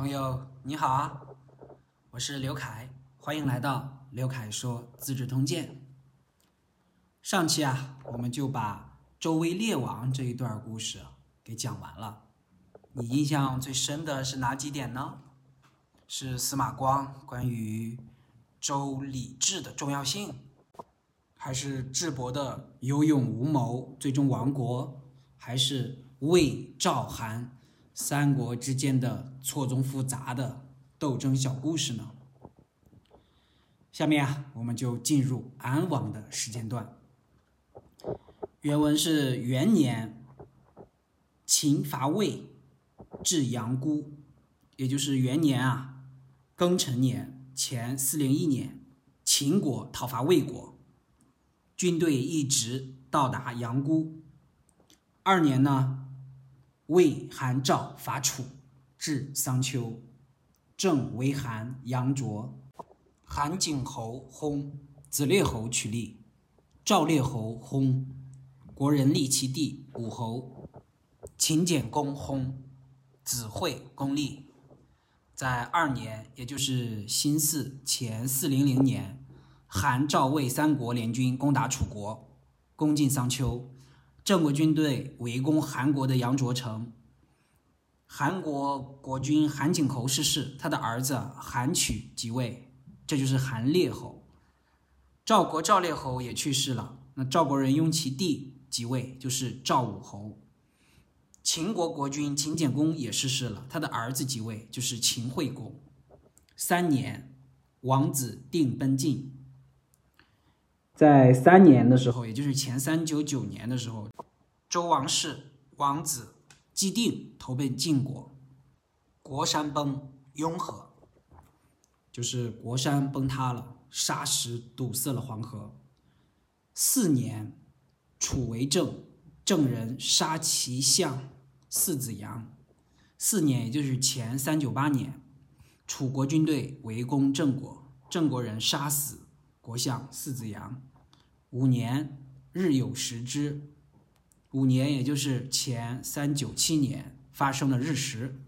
朋友你好啊，我是刘凯，欢迎来到刘凯说《资治通鉴》。上期啊，我们就把周威烈王这一段故事给讲完了。你印象最深的是哪几点呢？是司马光关于周礼制的重要性，还是智伯的有勇无谋最终亡国，还是魏赵韩？三国之间的错综复杂的斗争小故事呢？下面啊，我们就进入安王的时间段。原文是元年，秦伐魏，至阳姑，也就是元年啊，庚辰年前四零一年，秦国讨伐魏国，军队一直到达阳姑。二年呢？魏、韩、赵伐楚，至桑丘，郑为韩、杨卓，韩景侯薨，子列侯取立，赵烈侯薨，国人立其弟武侯，秦简公薨，子惠公立。在二年，也就是辛巳前四零零年，韩、赵、魏三国联军攻打楚国，攻进桑丘。郑国军队围攻韩国的杨卓城，韩国国君韩景侯逝世，他的儿子韩曲即位，这就是韩烈侯。赵国赵烈侯也去世了，那赵国人拥其弟即位，就是赵武侯。秦国国君秦简公也逝世了，他的儿子即位，就是秦惠公。三年，王子定奔晋。在三年的时候，也就是前三九九年的时候，周王室王子姬定投奔晋国，国山崩，雍河，就是国山崩塌了，沙石堵塞了黄河。四年，楚为政，郑人杀其相四子阳。四年，也就是前三九八年，楚国军队围攻郑国，郑国人杀死国相四子阳。五年，日有食之。五年，也就是前三九七年发生的日食。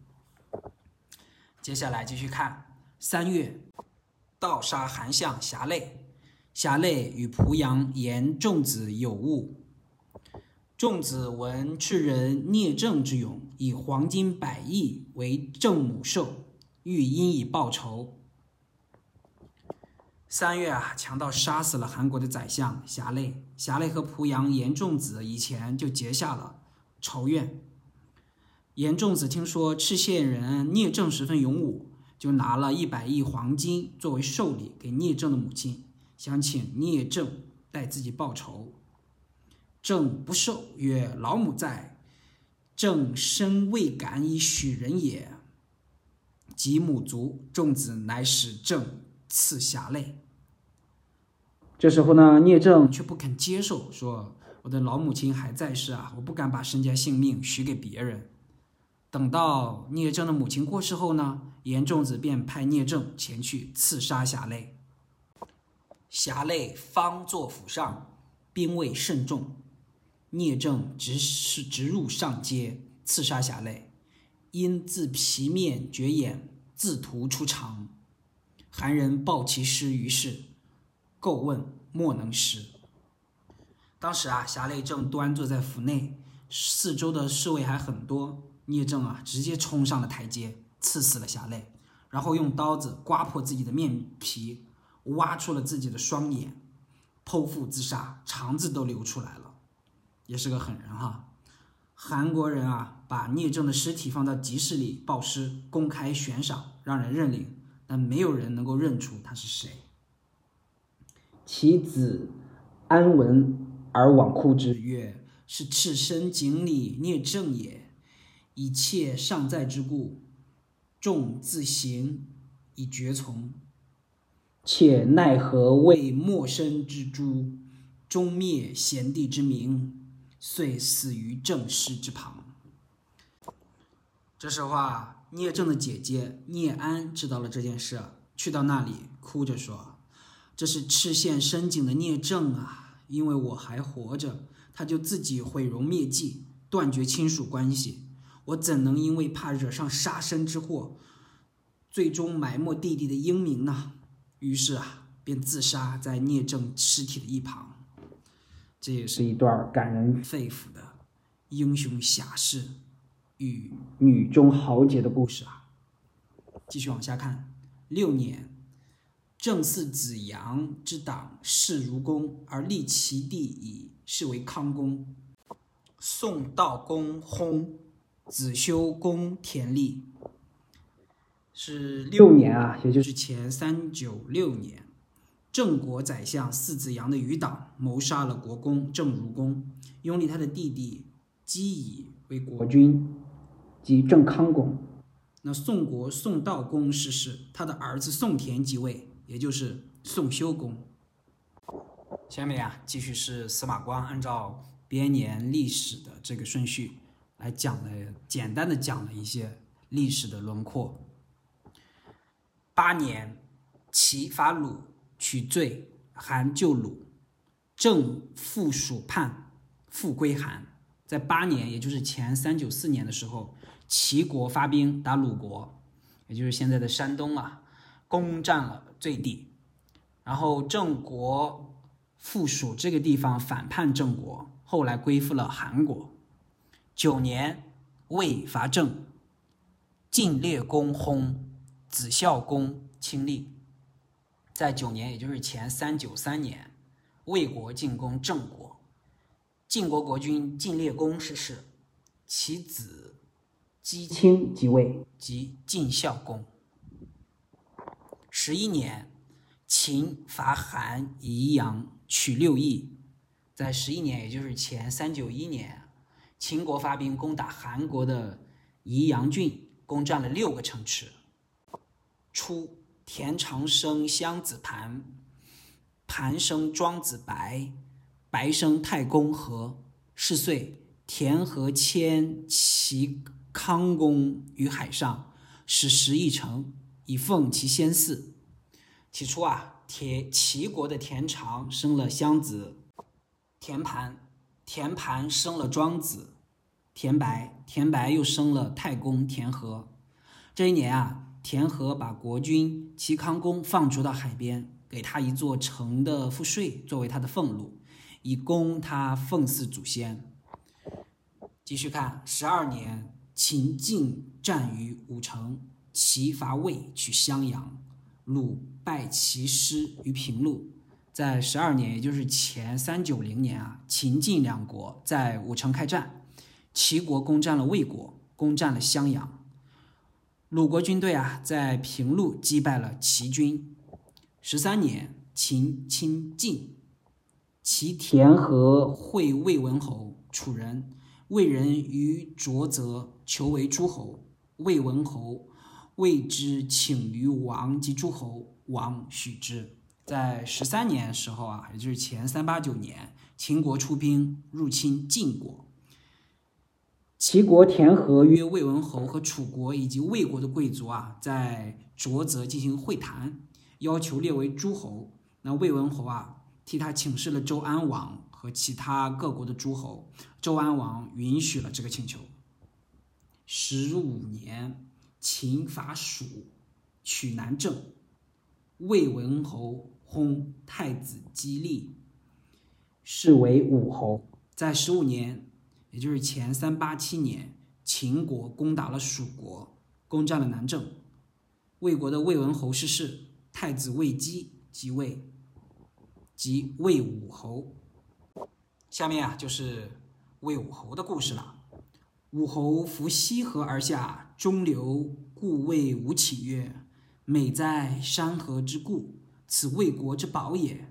接下来继续看三月，盗杀韩相侠累。侠累与濮阳严仲子有误。仲子闻赤人聂政之勇，以黄金百亿为正母兽，欲因以报仇。三月啊，强盗杀死了韩国的宰相侠累。侠累和濮阳严仲子以前就结下了仇怨。严仲子听说赤县人聂政十分勇武，就拿了一百亿黄金作为寿礼给聂政的母亲，想请聂政代自己报仇。政不受，曰：“老母在，政身未敢以许人也。”及母卒，仲子乃使政赐侠累。这时候呢，聂政却不肯接受，说：“我的老母亲还在世啊，我不敢把身家性命许给别人。”等到聂政的母亲过世后呢，严仲子便派聂政前去刺杀侠累。侠累方坐府上，兵卫甚重，聂政直是直入上街刺杀侠累，因自皮面绝眼，自屠出场。韩人报其尸于市。构问莫能识。当时啊，侠累正端坐在府内，四周的侍卫还很多。聂政啊，直接冲上了台阶，刺死了侠累，然后用刀子刮破自己的面皮，挖出了自己的双眼，剖腹自杀，肠子都流出来了，也是个狠人哈。韩国人啊，把聂政的尸体放到集市里报尸，公开悬赏，让人认领，但没有人能够认出他是谁。其子安闻而往哭之，曰：“是赤身井里聂政也。一切尚在之故，众自行以绝从。且奈何为陌生之诛，终灭贤弟之名，遂死于正室之旁。”这时候啊，聂政的姐姐聂安知道了这件事，去到那里哭着说。这是赤县深井的聂政啊！因为我还活着，他就自己毁容灭迹，断绝亲属关系。我怎能因为怕惹上杀身之祸，最终埋没弟弟的英名呢，于是啊，便自杀在聂政尸体的一旁。这也是一段感人肺腑的英雄侠士与女中豪杰的故事啊。继续往下看，六年，正嗣子阳之党世如公，而立其弟以，是为康公。宋悼公薨，子修公田立。是六年啊，也就是前三九六年，郑国宰相四子阳的余党谋杀了国公郑如公，拥立他的弟弟姬乙为国君，即郑康公。那宋国宋悼公逝世，他的儿子宋田即位，也就是宋休公。下面啊，继续是司马光按照编年历史的这个顺序来讲了，简单的讲了一些历史的轮廓。八年，齐伐鲁，取罪，韩救鲁，郑复蜀叛，复归韩。在八年，也就是前三九四年的时候，齐国发兵打鲁国，也就是现在的山东啊，攻占了最地。然后郑国附属这个地方反叛郑国，后来归附了韩国。九年，魏伐郑，晋烈公薨。子孝公亲历，在九年，也就是前三九三年，魏国进攻郑国，晋国国君晋烈公逝世，其子姬卿即位，即晋孝公。十一年，秦伐韩宜阳，取六邑。在十一年，也就是前三九一年，秦国发兵攻打韩国的宜阳郡，攻占了六个城池。初，田长生襄子盘，盘生庄子白，白生太公和。是岁，田和迁齐康公于海上，使石邑城，以奉其先嗣。起初啊，田齐国的田常生了襄子，田盘，田盘生了庄子，田白，田白又生了太公田和。这一年啊。田和把国君齐康公放逐到海边，给他一座城的赋税作为他的俸禄，以供他奉祀祖先。继续看，十二年，秦晋战于武城，齐伐魏取襄阳，鲁败齐师于平陆。在十二年，也就是前三九零年啊，秦晋两国在武城开战，齐国攻占了魏国，攻占了襄阳。鲁国军队啊，在平陆击败了齐军。十三年，秦侵晋，齐田和会魏文侯，楚人。魏人于卓泽求为诸侯，魏文侯谓之请于王及诸侯，王许之。在十三年时候啊，也就是前三八九年，秦国出兵入侵晋国。齐国田和约魏文侯和楚国以及魏国的贵族啊，在卓泽进行会谈，要求列为诸侯。那魏文侯啊，替他请示了周安王和其他各国的诸侯，周安王允许了这个请求。十五年，秦伐蜀，取南郑，魏文侯薨，太子姬立，是为武侯。在十五年。也就是前三八七年，秦国攻打了蜀国，攻占了南郑。魏国的魏文侯逝世，太子魏姬即位，即魏武侯。下面啊，就是魏武侯的故事了。武侯扶西河而下，中流，故谓吴起曰：“美哉，山河之固，此魏国之宝也。”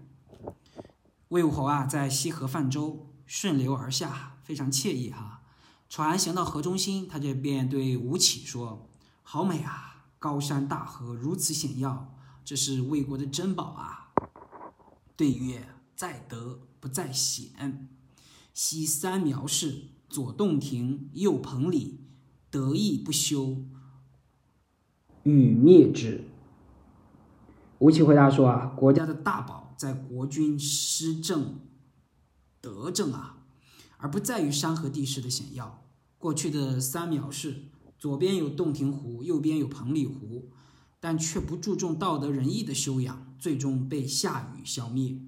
魏武侯啊，在西河泛舟，顺流而下。非常惬意哈，船行到河中心，他就便对吴起说：“好美啊，高山大河如此险要，这是魏国的珍宝啊。”对曰：“在德不在险。西三苗氏，左洞庭，右彭蠡，得意不修，欲灭之。”吴起回答说：“啊，国家的大宝在国君施政德政啊。”而不在于山河地势的险要。过去的三藐氏，左边有洞庭湖，右边有彭蠡湖，但却不注重道德仁义的修养，最终被夏禹消灭。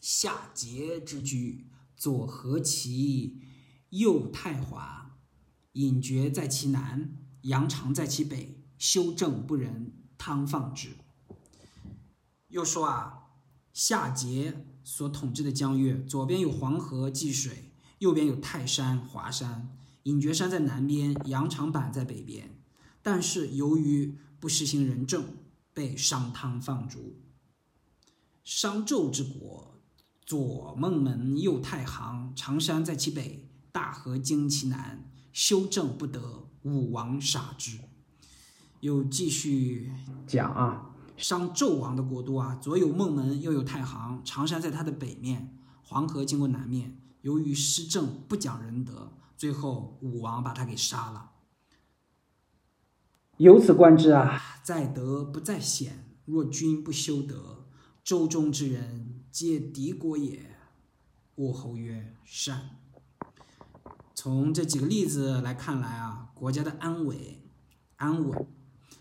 夏桀之居，左何其，右太华，隐绝在其南，阳长在其北，修正不仁，汤放之。又说啊，夏桀所统治的疆域，左边有黄河济水，右边有泰山华山，隐绝山在南边，羊肠坂在北边。但是由于不实行仁政，被商汤放逐。商纣之国，左孟门，右太行，长山在其北，大河经其南，修正不得，武王杀之。又继续讲啊。商纣王的国都啊，左有孟门，右有太行，常山在它的北面，黄河经过南面。由于施政不讲仁德，最后武王把他给杀了。由此观之啊，在德不在险，若君不修德，周中之人皆敌国也。武侯曰：“善。”从这几个例子来看来啊，国家的安危、安稳。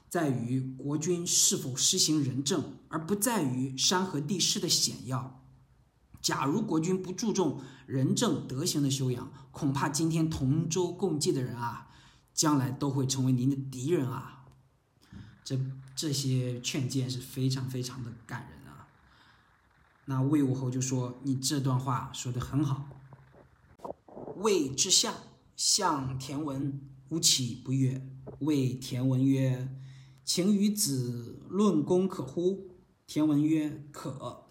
在于国君是否施行仁政，而不在于山河地势的险要。假如国君不注重仁政德行的修养，恐怕今天同舟共济的人啊，将来都会成为您的敌人啊！这这些劝谏是非常非常的感人啊。那魏武侯就说：“你这段话说的很好。”魏之相，相田文，吴起不悦。魏田文曰。请与子论功可乎？田文曰：“可。”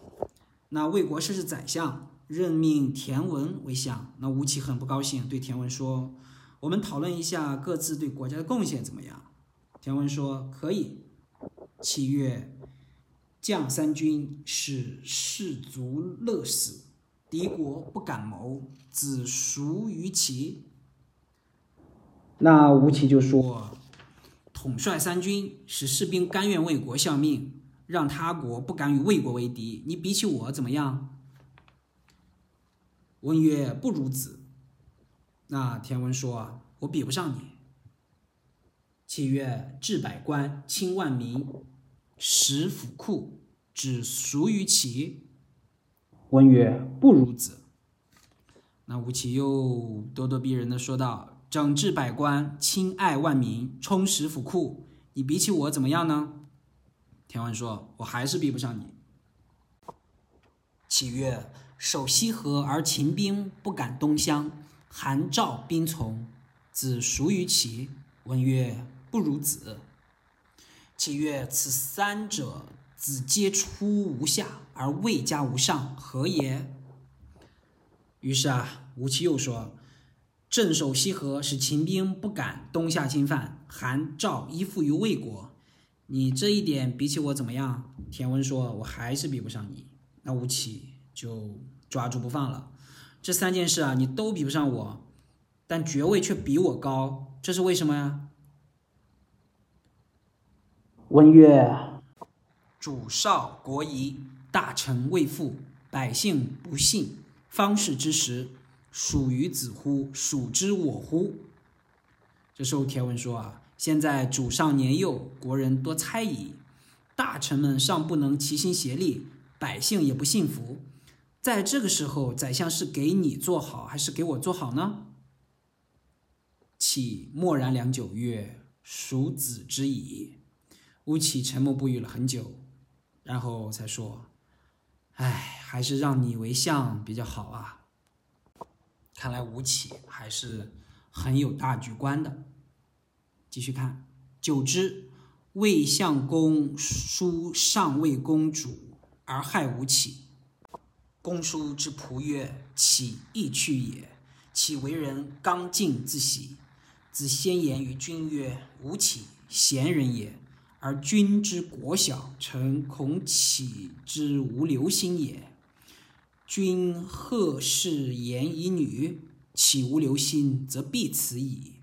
那魏国设置宰相，任命田文为相。那吴起很不高兴，对田文说：“我们讨论一下各自对国家的贡献怎么样？”田文说：“可以。”启曰：“将三军，使士卒乐死，敌国不敢谋，子孰于齐？”那吴起就说。统帅三军，使士兵甘愿为国效命，让他国不敢与魏国为敌。你比起我怎么样？文曰：“不如子。”那田文说：“我比不上你。”契曰：“治百官，清万民，使府库，只孰于其？”文曰：“不如子。”那吴起又咄咄逼人的说道。整治百官，亲爱万民，充实府库，你比起我怎么样呢？田文说：“我还是比不上你。”启曰：“守西河而秦兵不敢东乡，韩赵兵从，子孰于齐？”文曰：“不如子。”启曰：“此三者，子皆出无下，而魏家无上，何也？”于是啊，吴起又说。镇守西河，使秦兵不敢东下侵犯；韩赵依附于魏国，你这一点比起我怎么样？田文说：“我还是比不上你。”那吴起就抓住不放了。这三件事啊，你都比不上我，但爵位却比我高，这是为什么呀？文曰：“主少国疑，大臣未附，百姓不信，方士之时。”属于子乎？属之我乎？这时候田文说啊，现在主上年幼，国人多猜疑，大臣们尚不能齐心协力，百姓也不信服。在这个时候，宰相是给你做好，还是给我做好呢？启默然良久，曰：“属子之矣。”吴起沉默不语了很久，然后才说：“哎，还是让你为相比较好啊。”看来吴起还是很有大局观的。继续看，久之，魏相公叔上魏公主而害吴起。公叔之仆曰：“起亦去也。”其为人刚劲自喜。子先言于君曰：“吴起贤人也，而君之国小，臣恐起之无留心也。”君贺氏言以女，岂无留心，则必此矣。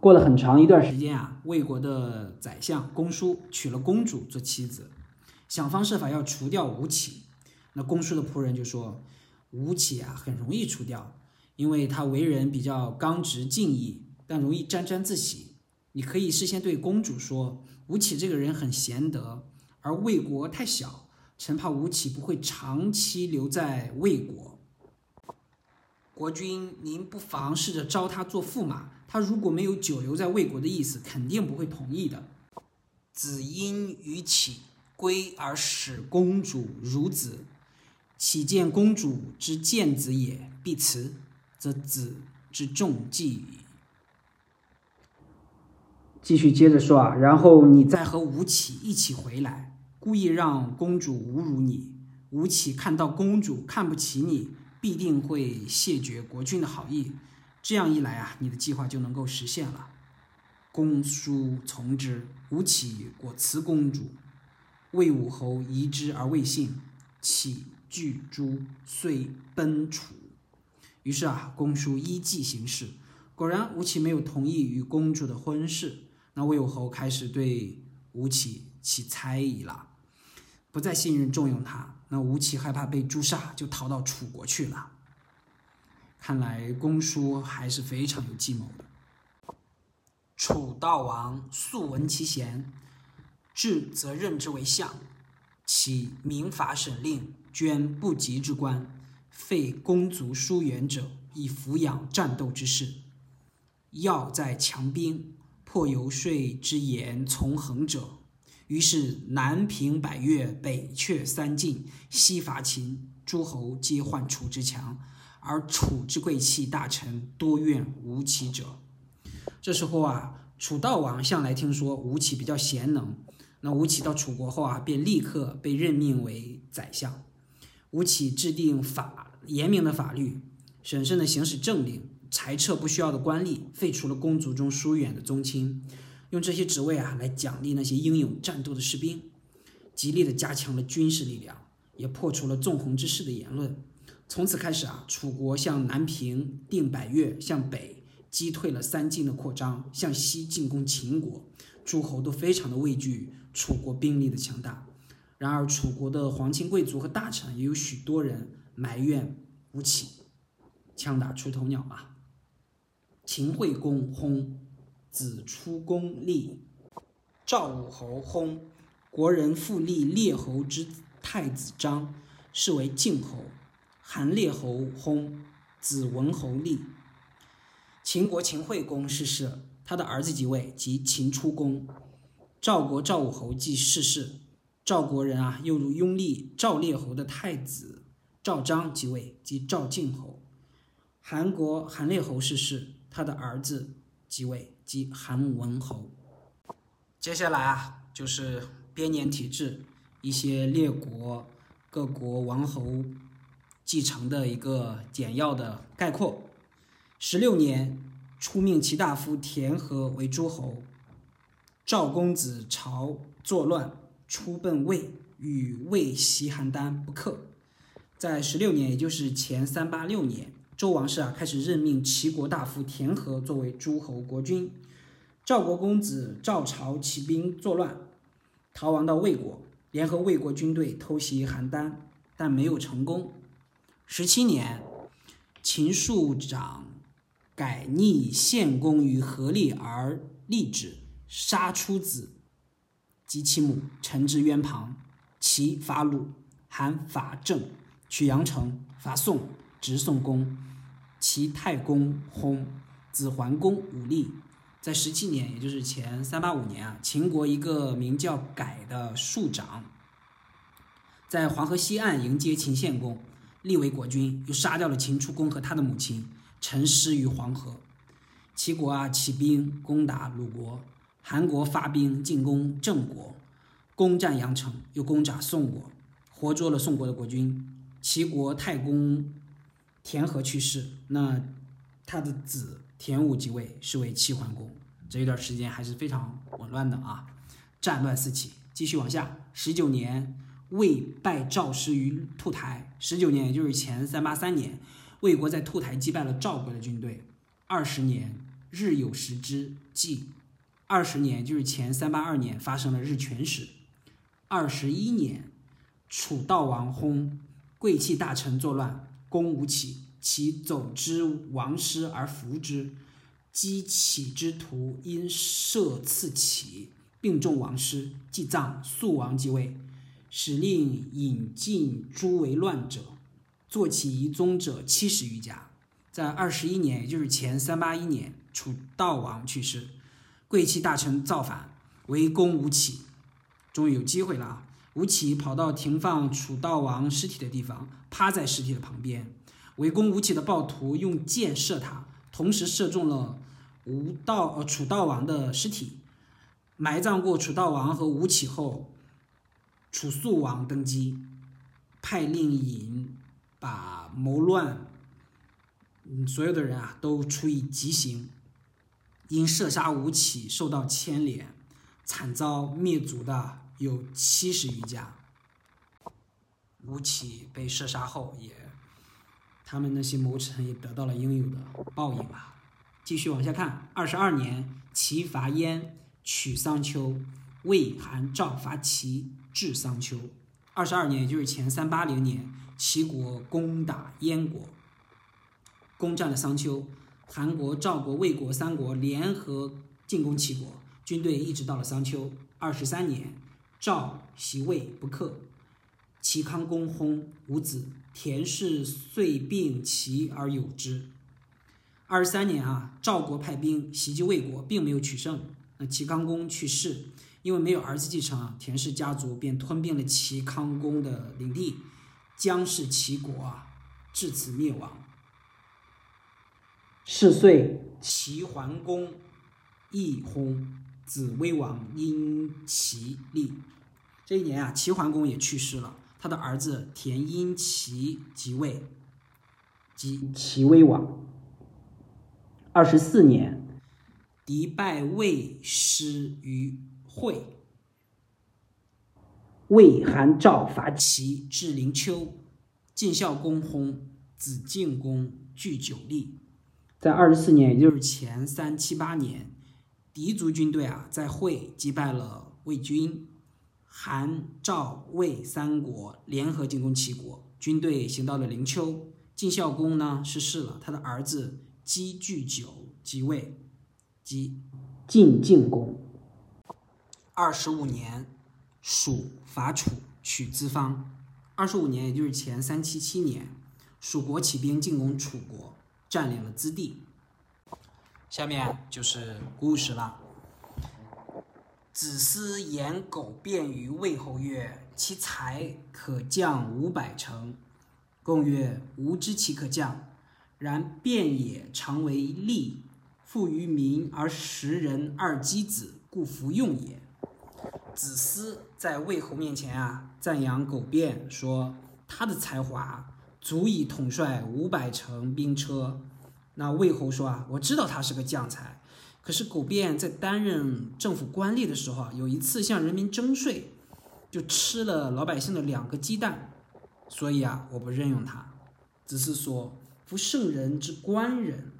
过了很长一段时间啊，魏国的宰相公叔娶了公主做妻子，想方设法要除掉吴起。那公叔的仆人就说：“吴起啊，很容易除掉，因为他为人比较刚直敬义，但容易沾沾自喜。你可以事先对公主说，吴起这个人很贤德，而魏国太小，臣怕吴起不会长期留在魏国。国君，您不妨试着招他做驸马，他如果没有久留在魏国的意思，肯定不会同意的。子因于启归而使公主如子，启见公主之见子也，必辞，则子之重计矣。继续接着说啊，然后你再和吴起一起回来，故意让公主侮辱你。吴起看到公主看不起你，必定会谢绝国君的好意。这样一来啊，你的计划就能够实现了。公叔从之，吴起果辞公主。魏武侯疑之而未信，起拒诸，遂奔楚。于是啊，公叔依计行事，果然吴起没有同意与公主的婚事。那魏武侯开始对吴起起猜疑了，不再信任重用他。那吴起害怕被诛杀，就逃到楚国去了。看来公叔还是非常有计谋的。楚悼王素闻其贤，至则任之为相，起民法审令，捐不及之官，废公族疏远者，以抚养战斗之士。要在强兵。破游说之言从横者，于是南平百越，北却三晋，西伐秦，诸侯皆患楚之强，而楚之贵戚大臣多怨吴起者。这时候啊，楚悼王向来听说吴起比较贤能，那吴起到楚国后啊，便立刻被任命为宰相。吴起制定法严明的法律，审慎的行使政令。裁撤不需要的官吏，废除了公族中疏远的宗亲，用这些职位啊来奖励那些英勇战斗的士兵，极力的加强了军事力量，也破除了纵横之势的言论。从此开始啊，楚国向南平定百越，向北击退了三晋的扩张，向西进攻秦国，诸侯都非常的畏惧楚国兵力的强大。然而，楚国的皇亲贵族和大臣也有许多人埋怨吴起，枪打出头鸟啊。秦惠公薨，子出公立。赵武侯薨，国人复立列侯之太子章，是为晋侯。韩烈侯薨，子文侯立。秦国秦惠公逝世，他的儿子即位，即秦出公。赵国赵武侯即逝世，赵国人啊，又如拥立赵烈侯的太子赵章即位，即赵晋侯。韩国韩烈侯逝世。他的儿子即位，即韩文侯。接下来啊，就是编年体制，一些列国各国王侯继承的一个简要的概括。十六年，出命齐大夫田和为诸侯。赵公子朝作乱，出奔魏，与魏袭邯郸，不克。在十六年，也就是前三八六年。周王室啊，开始任命齐国大夫田和作为诸侯国君。赵国公子赵朝起兵作乱，逃亡到魏国，联合魏国军队偷袭邯郸，但没有成功。十七年，秦庶长改逆献公于何立而立之，杀出子及其母，陈之渊旁。齐伐鲁，韩伐郑，取阳城，伐宋。直宋公，齐太公薨，子桓公武力。在十七年，也就是前三八五年啊，秦国一个名叫改的庶长，在黄河西岸迎接秦献公，立为国君，又杀掉了秦出公和他的母亲，沉尸于黄河。齐国啊起兵攻打鲁国，韩国发兵进攻郑国，攻占阳城，又攻打宋国，活捉了宋国的国君。齐国太公。田和去世，那他的子田武即位，是为齐桓公。这一段时间还是非常紊乱的啊，战乱四起。继续往下，十九年，魏败赵师于兔台。十九年，也就是前三八三年，魏国在兔台击败了赵国的军队。二十年，日有食之，即二十年，就是前三八二年，发生了日全食。二十一年，楚悼王薨，贵戚大臣作乱。攻吴起，其走之王师而服之，击起之徒因射刺起，病重亡师，即葬，肃王即位，使令引进诸为乱者，坐起遗宗者七十余家。在二十一年，也就是前三八一年，楚悼王去世，贵戚大臣造反，围攻吴起，终于有机会了啊！吴起跑到停放楚悼王尸体的地方，趴在尸体的旁边，围攻吴起的暴徒用箭射他，同时射中了。吴道呃楚悼王的尸体埋葬过楚悼王和吴起后，楚肃王登基，派令尹把谋乱，所有的人啊都处以极刑，因射杀吴起受到牵连，惨遭灭族的有七十余家。吴起被射杀后，也他们那些谋臣也得到了应有的报应吧。继续往下看，二十二年，齐伐燕，取桑丘，魏、韩、赵伐齐，至桑丘。二十二年，也就是前三八零年，齐国攻打燕国，攻占了桑丘。韩国、赵国、魏国三国联合进攻齐国，军队一直到了桑丘。二十三年，赵袭魏不克，齐康公薨，无子，田氏遂并齐而有之。二十三年啊，赵国派兵袭击魏国，并没有取胜。那齐康公去世，因为没有儿子继承啊，田氏家族便吞并了齐康公的领地，姜氏齐国啊，至此灭亡。是岁，齐桓公亦薨，子威王因齐立。这一年啊，齐桓公也去世了，他的儿子田婴齐即位，即齐威王。二十四年，敌败魏师于会，魏、韩、赵伐齐，至灵丘，晋孝公薨，子敬公据九立。在二十四年，也就是前三七八年，狄族军队啊，在会击败了魏军，韩、赵、魏三国联合进攻齐国，军队行到了灵丘，晋孝公呢逝世了，他的儿子。姬具九即位，即晋晋公。二十五年，蜀伐楚，取资方。二十五年，也就是前三七七年，蜀国起兵进攻楚国，占领了资地。下面就是故事了。子思言苟辩于魏侯曰：“其才可降五百乘。”公曰：“吾知其可降。”然辩也常为利，富于民而食人二箕子，故服用也。子思在魏侯面前啊，赞扬苟辩，说他的才华足以统帅五百乘兵车。那魏侯说啊，我知道他是个将才，可是苟辩在担任政府官吏的时候啊，有一次向人民征税，就吃了老百姓的两个鸡蛋，所以啊，我不任用他。子思说。夫圣人之官人，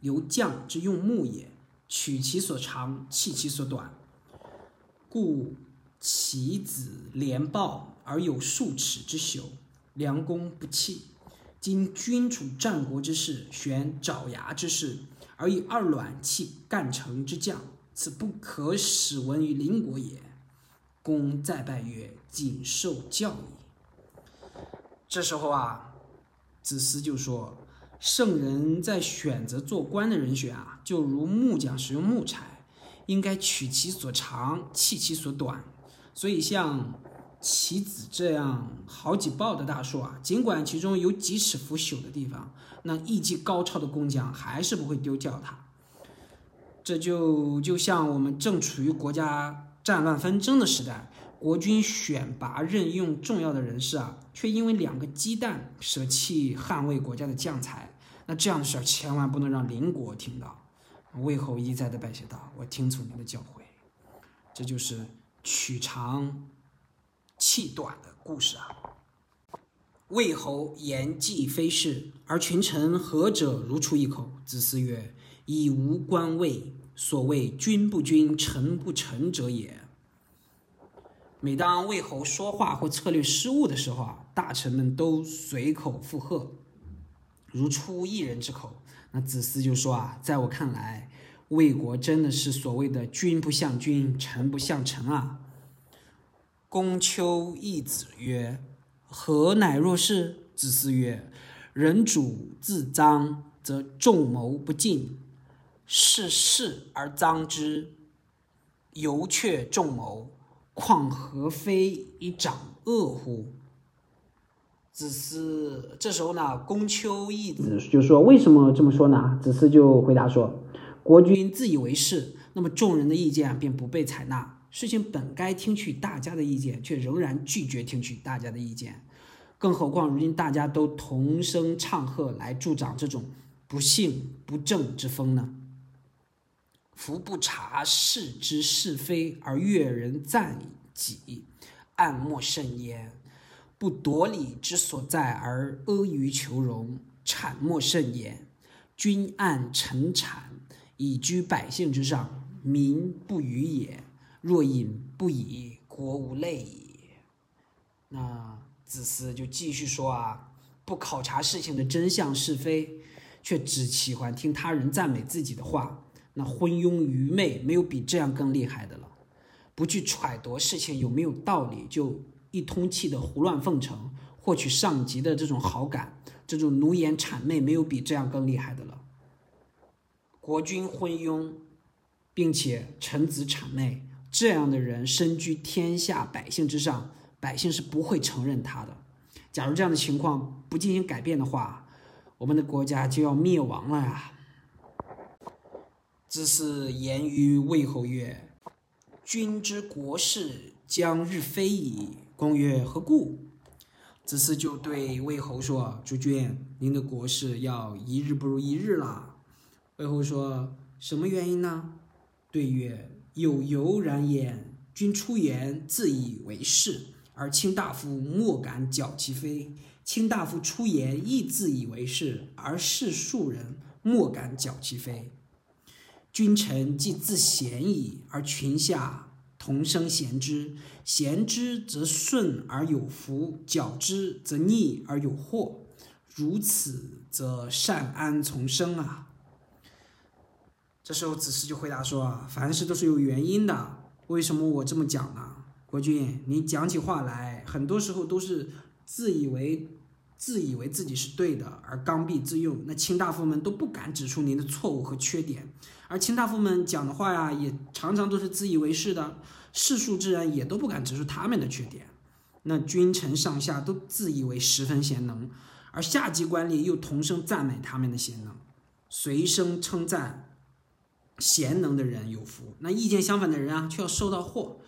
由将之用木也，取其所长，弃其所短。故其子连抱而有数尺之朽，良弓不弃。今君处战国之势，选爪牙之势，而以二卵弃干城之将，此不可使闻于邻国也。公再拜曰：“谨受教矣。”这时候啊。子思就说：“圣人在选择做官的人选啊，就如木匠使用木材，应该取其所长，弃其所短。所以像棋子这样好几抱的大树啊，尽管其中有几尺腐朽的地方，那艺技高超的工匠还是不会丢掉它。这就就像我们正处于国家战乱纷争的时代。”国君选拔任用重要的人士啊，却因为两个鸡蛋舍弃捍卫国家的将才，那这样的事儿千万不能让邻国听到。魏侯一再的拜谢道：“我听从您的教诲。”这就是取长气短的故事啊。魏侯言既非是，而群臣何者如出一口？子思曰：“以无官位，所谓君不君，臣不臣者也。”每当魏侯说话或策略失误的时候啊，大臣们都随口附和，如出一人之口。那子思就说啊，在我看来，魏国真的是所谓的君不像君，臣不像臣啊。公丘义子曰：“何乃若是？”子思曰：“人主自臧，则众谋不尽；事事而臧之，犹却众谋。况何非以长恶乎？”子思这时候呢，公丘义子就说：“为什么这么说呢？”子思就回答说：“国君自以为是，那么众人的意见便不被采纳。事情本该听取大家的意见，却仍然拒绝听取大家的意见。更何况如今大家都同声唱和来助长这种不幸不正之风呢？夫不察事之是非而悦人赞己，暗莫甚焉。”不夺理之所在而阿谀求荣，谄莫甚焉。君暗臣谄，以居百姓之上，民不与也。若饮不已，国无类也。那子思就继续说啊，不考察事情的真相是非，却只喜欢听他人赞美自己的话，那昏庸愚昧，没有比这样更厉害的了。不去揣度事情有没有道理，就。一通气的胡乱奉承，获取上级的这种好感，这种奴颜谄媚，没有比这样更厉害的了。国君昏庸，并且臣子谄媚，这样的人身居天下百姓之上，百姓是不会承认他的。假如这样的情况不进行改变的话，我们的国家就要灭亡了呀！子嗣言于魏侯曰：“君之国事将日非矣。”公曰：“何故？”子思就对魏侯说：“主君，您的国事要一日不如一日了。”魏侯说：“什么原因呢？”对曰：“有由然焉。君出言，自以为是，而卿大夫莫敢矫其非；卿大夫出言，亦自以为是，而士庶人莫敢矫其非。君臣既自贤矣，而群下。”同声贤之，贤之则顺而有福，矫之则逆而有祸。如此，则善安从生啊！这时候，子时就回答说：“，凡事都是有原因的。为什么我这么讲呢？国君，你讲起话来，很多时候都是自以为自以为自己是对的，而刚愎自用。那卿大夫们都不敢指出您的错误和缺点。”而卿大夫们讲的话呀，也常常都是自以为是的，世俗之人也都不敢指出他们的缺点。那君臣上下都自以为十分贤能，而下级官吏又同声赞美他们的贤能，随声称赞贤能的人有福，那意见相反的人啊，却要受到祸。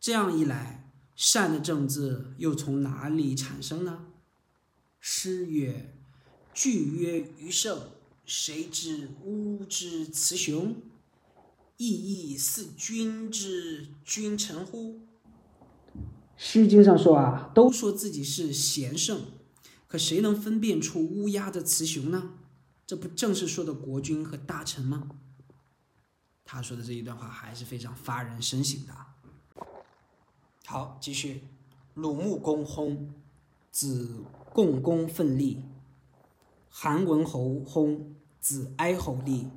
这样一来，善的政治又从哪里产生呢？诗曰：“句曰于圣。”谁知吾之雌雄，亦亦似君之君臣乎？《诗经》上说啊，都说自己是贤圣，可谁能分辨出乌鸦的雌雄呢？这不正是说的国君和大臣吗？他说的这一段话还是非常发人深省的。好，继续。鲁穆公薨，子共公奋立。韩文侯薨，子哀侯立。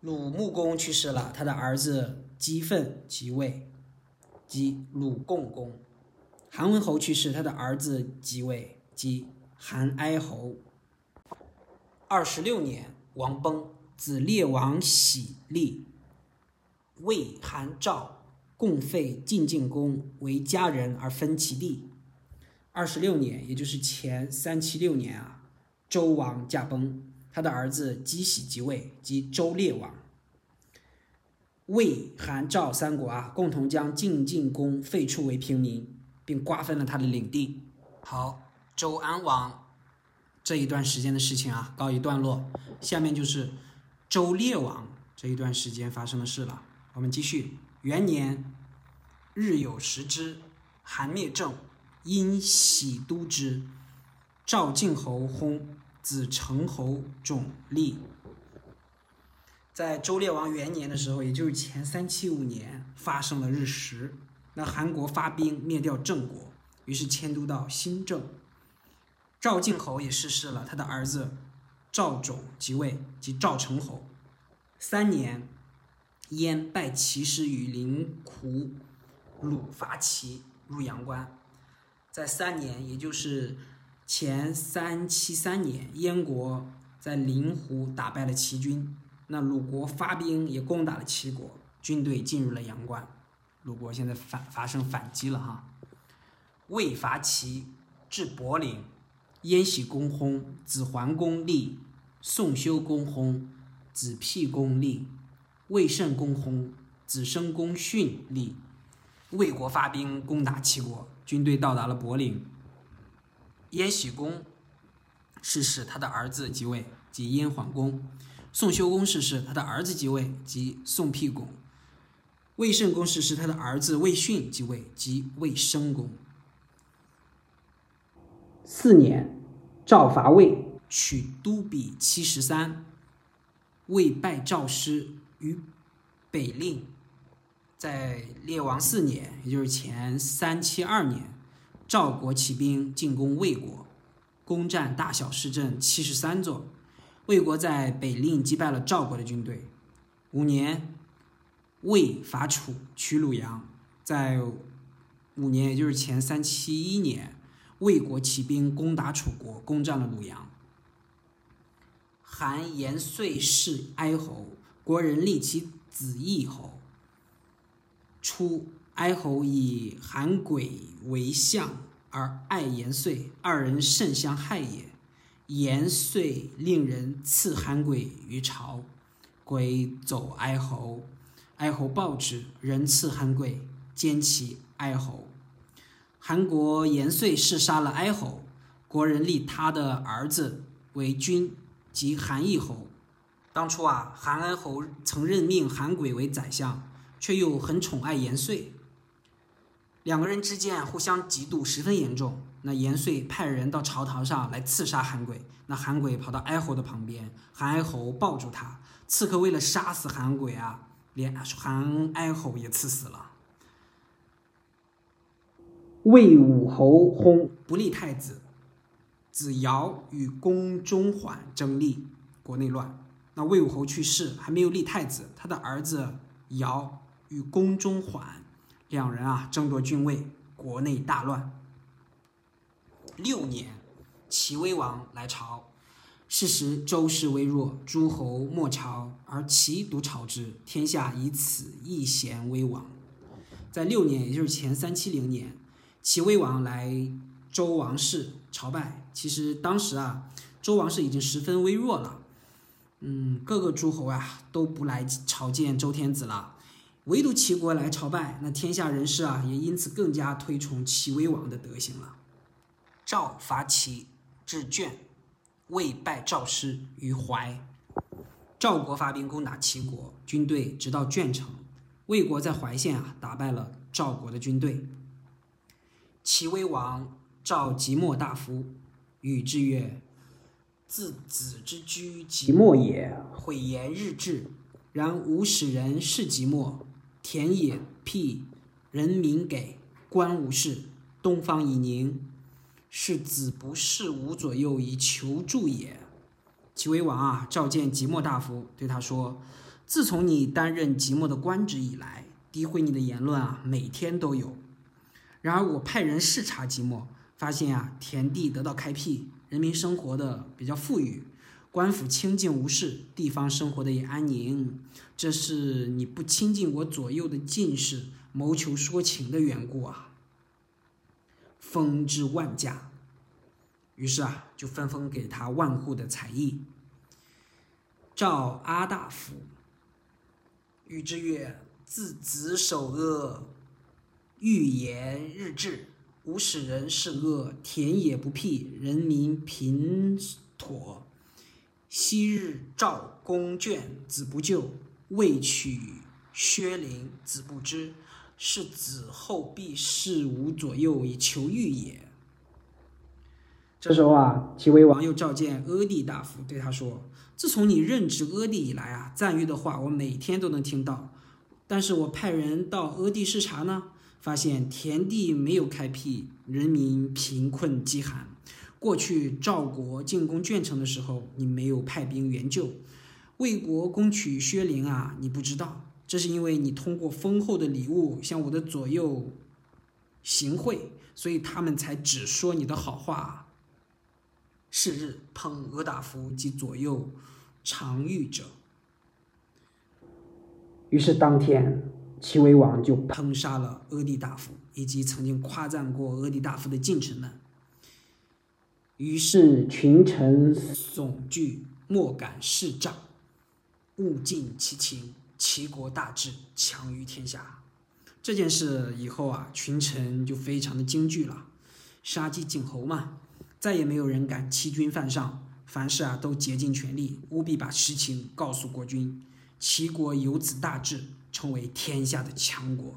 鲁穆公去世了，他的儿子姬奋即位，即鲁共公。韩文侯去世，他的儿子即位，即韩哀侯。二十六年，王崩，子列王喜立。魏、韩、赵共废晋晋公为家人而分其地。二十六年，也就是前三七六年啊。周王驾崩，他的儿子姬喜即位，即周烈王。魏、韩、赵三国啊，共同将晋晋公废黜为平民，并瓜分了他的领地。好，周安王这一段时间的事情啊，告一段落。下面就是周烈王这一段时间发生的事了。我们继续。元年，日有食之，韩灭郑，因喜都之。赵敬侯薨，子成侯种立。在周烈王元年的时候，也就是前三七五年，发生了日食。那韩国发兵灭掉郑国，于是迁都到新郑。赵敬侯也逝世了，他的儿子赵种即位，即赵成侯。三年，燕败齐师于灵狐，鲁伐齐入阳关。在三年，也就是前三七三年，燕国在灵湖打败了齐军。那鲁国发兵也攻打了齐国，军队进入了阳关。鲁国现在反发生反击了哈。魏伐齐，至柏林，燕喜公薨，子桓公立，宋修公薨，子辟公立，魏慎公薨，子申公逊立。魏国发兵攻打齐国，军队到达了柏林。燕喜公逝世，他的儿子即位，即燕桓公。宋修公逝世，他的儿子即位，即宋辟公；魏慎公逝世，他的儿子魏逊即位，即魏申公。四年，赵伐魏，取都比七十三。魏败赵师于北令。在列王四年，也就是前三七二年，赵国起兵进攻魏国，攻占大小市镇七十三座。魏国在北令击败了赵国的军队。五年，魏伐楚，取鲁阳。在五年，也就是前三七一年，魏国起兵攻打楚国，攻占了鲁阳。韩延岁弑哀侯，国人立其子义侯。初，哀侯以韩轨为相，而爱延岁，二人甚相害也。延岁令人赐韩轨于朝，轨走哀侯，哀侯报之，人赐韩轨，奸其哀侯。韩国延岁是杀了哀侯，国人立他的儿子为君，即韩义侯。当初啊，韩安侯曾任命韩轨为宰相，却又很宠爱延岁，两个人之间互相嫉妒十分严重。那延岁派人到朝堂上来刺杀韩轨，那韩轨跑到哀侯的旁边，韩哀侯抱住他。刺客为了杀死韩轨啊，连韩哀侯也刺死了。魏武侯薨，不立太子，子尧与公中缓争立，国内乱。那魏武侯去世，还没有立太子，他的儿子尧与公中缓两人啊争夺君位，国内大乱。六年，齐威王来朝。是时周室微弱，诸侯莫朝，而齐独朝之，天下以此一贤为王。在六年，也就是前三七零年，齐威王来周王室朝拜。其实当时啊，周王室已经十分微弱了，嗯，各个诸侯啊都不来朝见周天子了，唯独齐国来朝拜。那天下人士啊，也因此更加推崇齐威王的德行了。赵伐齐，至鄄，魏败赵师于淮。赵国发兵攻打齐国，军队直到鄄城。魏国在淮县啊打败了赵国的军队。齐威王召即墨大夫，与之曰：“自子之居即墨也，毁言日志。然吾使人事即墨，田野辟，人民给，官无事，东方已宁。”是子不视吾左右以求助也。齐威王啊，召见即墨大夫，对他说：“自从你担任即墨的官职以来，诋毁你的言论啊，每天都有。然而我派人视察即墨，发现啊，田地得到开辟，人民生活的比较富裕，官府清静无事，地方生活的也安宁。这是你不亲近我左右的进士，谋求说情的缘故啊。”封之万家，于是啊，就分封给他万户的才艺。赵阿大夫，禹之曰：“自子守阿，欲言日志，吾使人是恶，田野不辟，人民贫妥。昔日赵公眷，子不救；未取薛陵，子不知。”是子后必事吾左右以求欲也。这时候啊，齐威王又召见阿地大夫，对他说：“自从你任职阿地以来啊，赞誉的话我每天都能听到。但是我派人到阿地视察呢，发现田地没有开辟，人民贫困饥寒，过去赵国进攻鄄城的时候，你没有派兵援救；魏国攻取薛陵啊，你不知道，这是因为你通过丰厚的礼物向我的左右行贿，所以他们才只说你的好话。是日烹阿大夫及左右常遇者。于是当天，齐威王就烹杀了阿地大夫以及曾经夸赞过阿地大夫的近臣们。于是群臣悚惧，莫敢视帐，物尽其情，齐国大治，强于天下。这件事以后啊，群臣就非常的惊惧了，杀鸡儆猴嘛，再也没有人敢欺君犯上，凡事啊都竭尽全力，务必把实情告诉国君。齐国由此大治，成为天下的强国。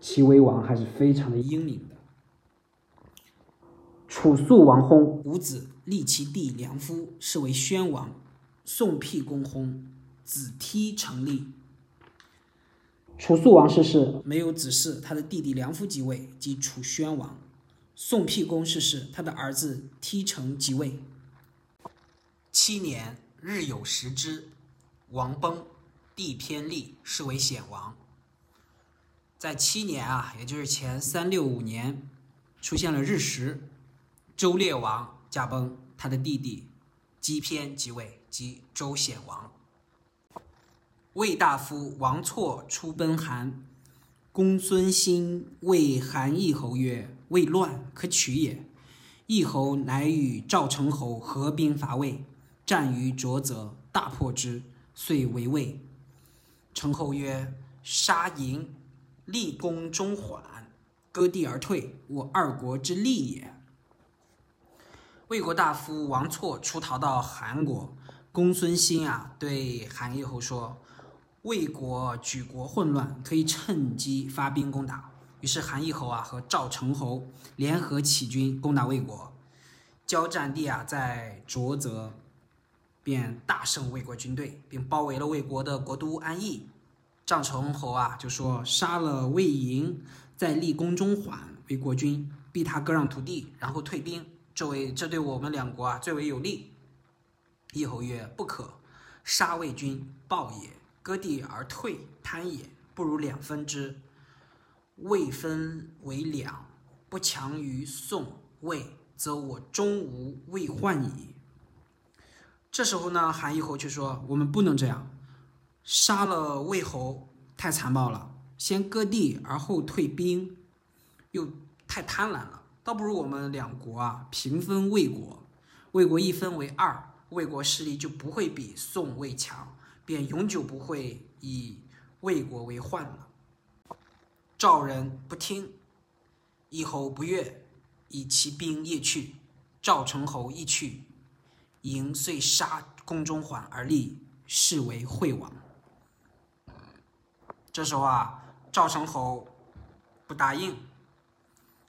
齐威王还是非常的英明的。楚肃王薨，五子立其弟梁夫，是为宣王。宋辟公薨，子梯成立。楚肃王逝世，没有子嗣，他的弟弟梁夫即位，即楚宣王。宋辟公逝世，他的儿子梯成即位。七年。日有食之，王崩，地偏立，是为显王。在七年啊，也就是前三六五年，出现了日食，周烈王驾崩，他的弟弟姬偏即位，即周显王。魏大夫王错出奔韩，公孙兴谓韩义侯曰：“魏乱，可取也。”义侯乃与赵成侯合兵伐魏。战于浊泽，大破之，遂为魏。成侯曰：“杀营，立功中缓，割地而退，我二国之利也。”魏国大夫王错出逃到韩国，公孙兴啊对韩义侯说：“魏国举国混乱，可以趁机发兵攻打。”于是韩义侯啊和赵成侯联合起军攻打魏国，交战地啊在浊泽。便大胜魏国军队，并包围了魏国的国都安邑。张成侯啊，就说杀了魏营，再立功中缓为国君，逼他割让土地，然后退兵。这为这对我们两国啊最为有利。义侯曰：“不可，杀魏军，暴也；割地而退，贪也。不如两分之。魏分为两，不强于宋魏，则我终无魏患矣。”这时候呢，韩义侯却说：“我们不能这样，杀了魏侯太残暴了，先割地而后退兵，又太贪婪了。倒不如我们两国啊平分魏国，魏国一分为二，魏国势力就不会比宋魏强，便永久不会以魏国为患了。”赵人不听，义侯不悦，以其兵夜去，赵成侯亦去。赢遂杀宫中缓而立，是为惠王。这时候啊，赵成侯不答应，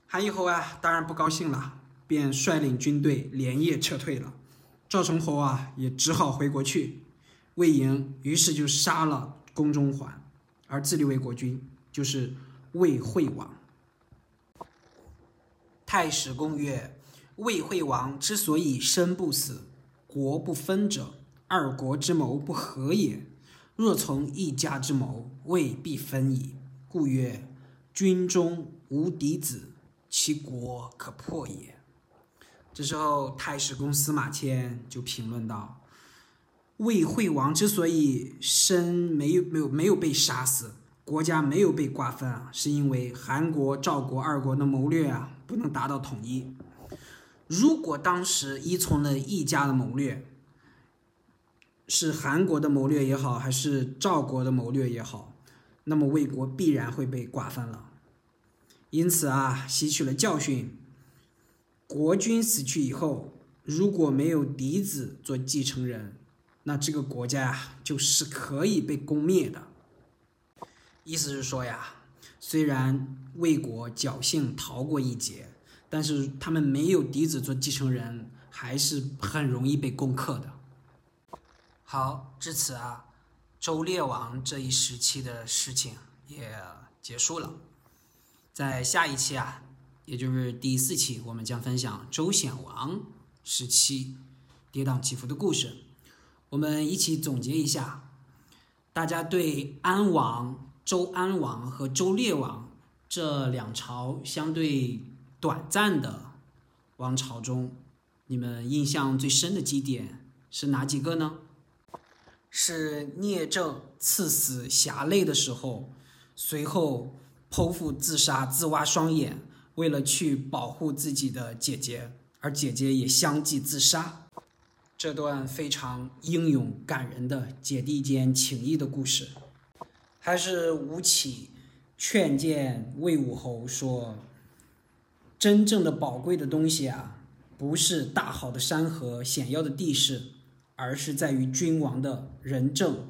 韩义侯啊，当然不高兴了，便率领军队连夜撤退了。赵成侯啊，也只好回国去。魏营于是就杀了宫中缓，而自立为国君，就是魏惠王。太史公曰：魏惠王之所以生不死。国不分者，二国之谋不和也。若从一家之谋，未必分矣。故曰：军中无嫡子，其国可破也。这时候，太史公司马迁就评论道：魏惠王之所以身没有没有没有被杀死，国家没有被瓜分啊，是因为韩国、赵国二国的谋略啊，不能达到统一。如果当时依从了一家的谋略，是韩国的谋略也好，还是赵国的谋略也好，那么魏国必然会被瓜分了。因此啊，吸取了教训，国君死去以后，如果没有嫡子做继承人，那这个国家呀，就是可以被攻灭的。意思是说呀，虽然魏国侥幸逃过一劫。但是他们没有嫡子做继承人，还是很容易被攻克的。好，至此啊，周烈王这一时期的事情也结束了。在下一期啊，也就是第四期，我们将分享周显王时期跌宕起伏的故事。我们一起总结一下，大家对安王、周安王和周烈王这两朝相对短暂的王朝中，你们印象最深的几点是哪几个呢？是聂政刺死侠累的时候，随后剖腹自杀、自挖双眼，为了去保护自己的姐姐，而姐姐也相继自杀。这段非常英勇感人的姐弟间情谊的故事，还是吴起劝谏魏武侯说：“真正的宝贵的东西啊，不是大好的山河、险要的地势。”而是在于君王的仁政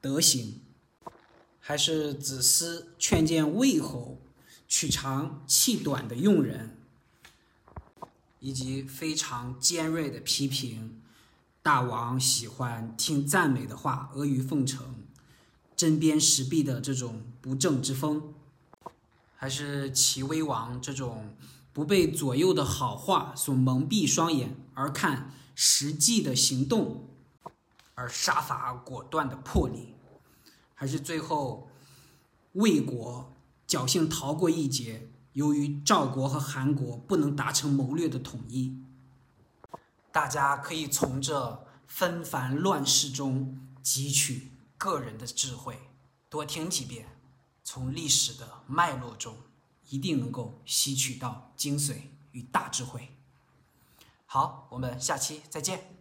德行，还是子思劝谏魏侯取长弃短的用人，以及非常尖锐的批评大王喜欢听赞美的话，阿谀奉承、针砭时弊的这种不正之风，还是齐威王这种不被左右的好话所蒙蔽双眼，而看。实际的行动，而杀伐果断的魄力，还是最后魏国侥幸逃过一劫？由于赵国和韩国不能达成谋略的统一，大家可以从这纷繁乱世中汲取个人的智慧，多听几遍，从历史的脉络中一定能够吸取到精髓与大智慧。好，我们下期再见。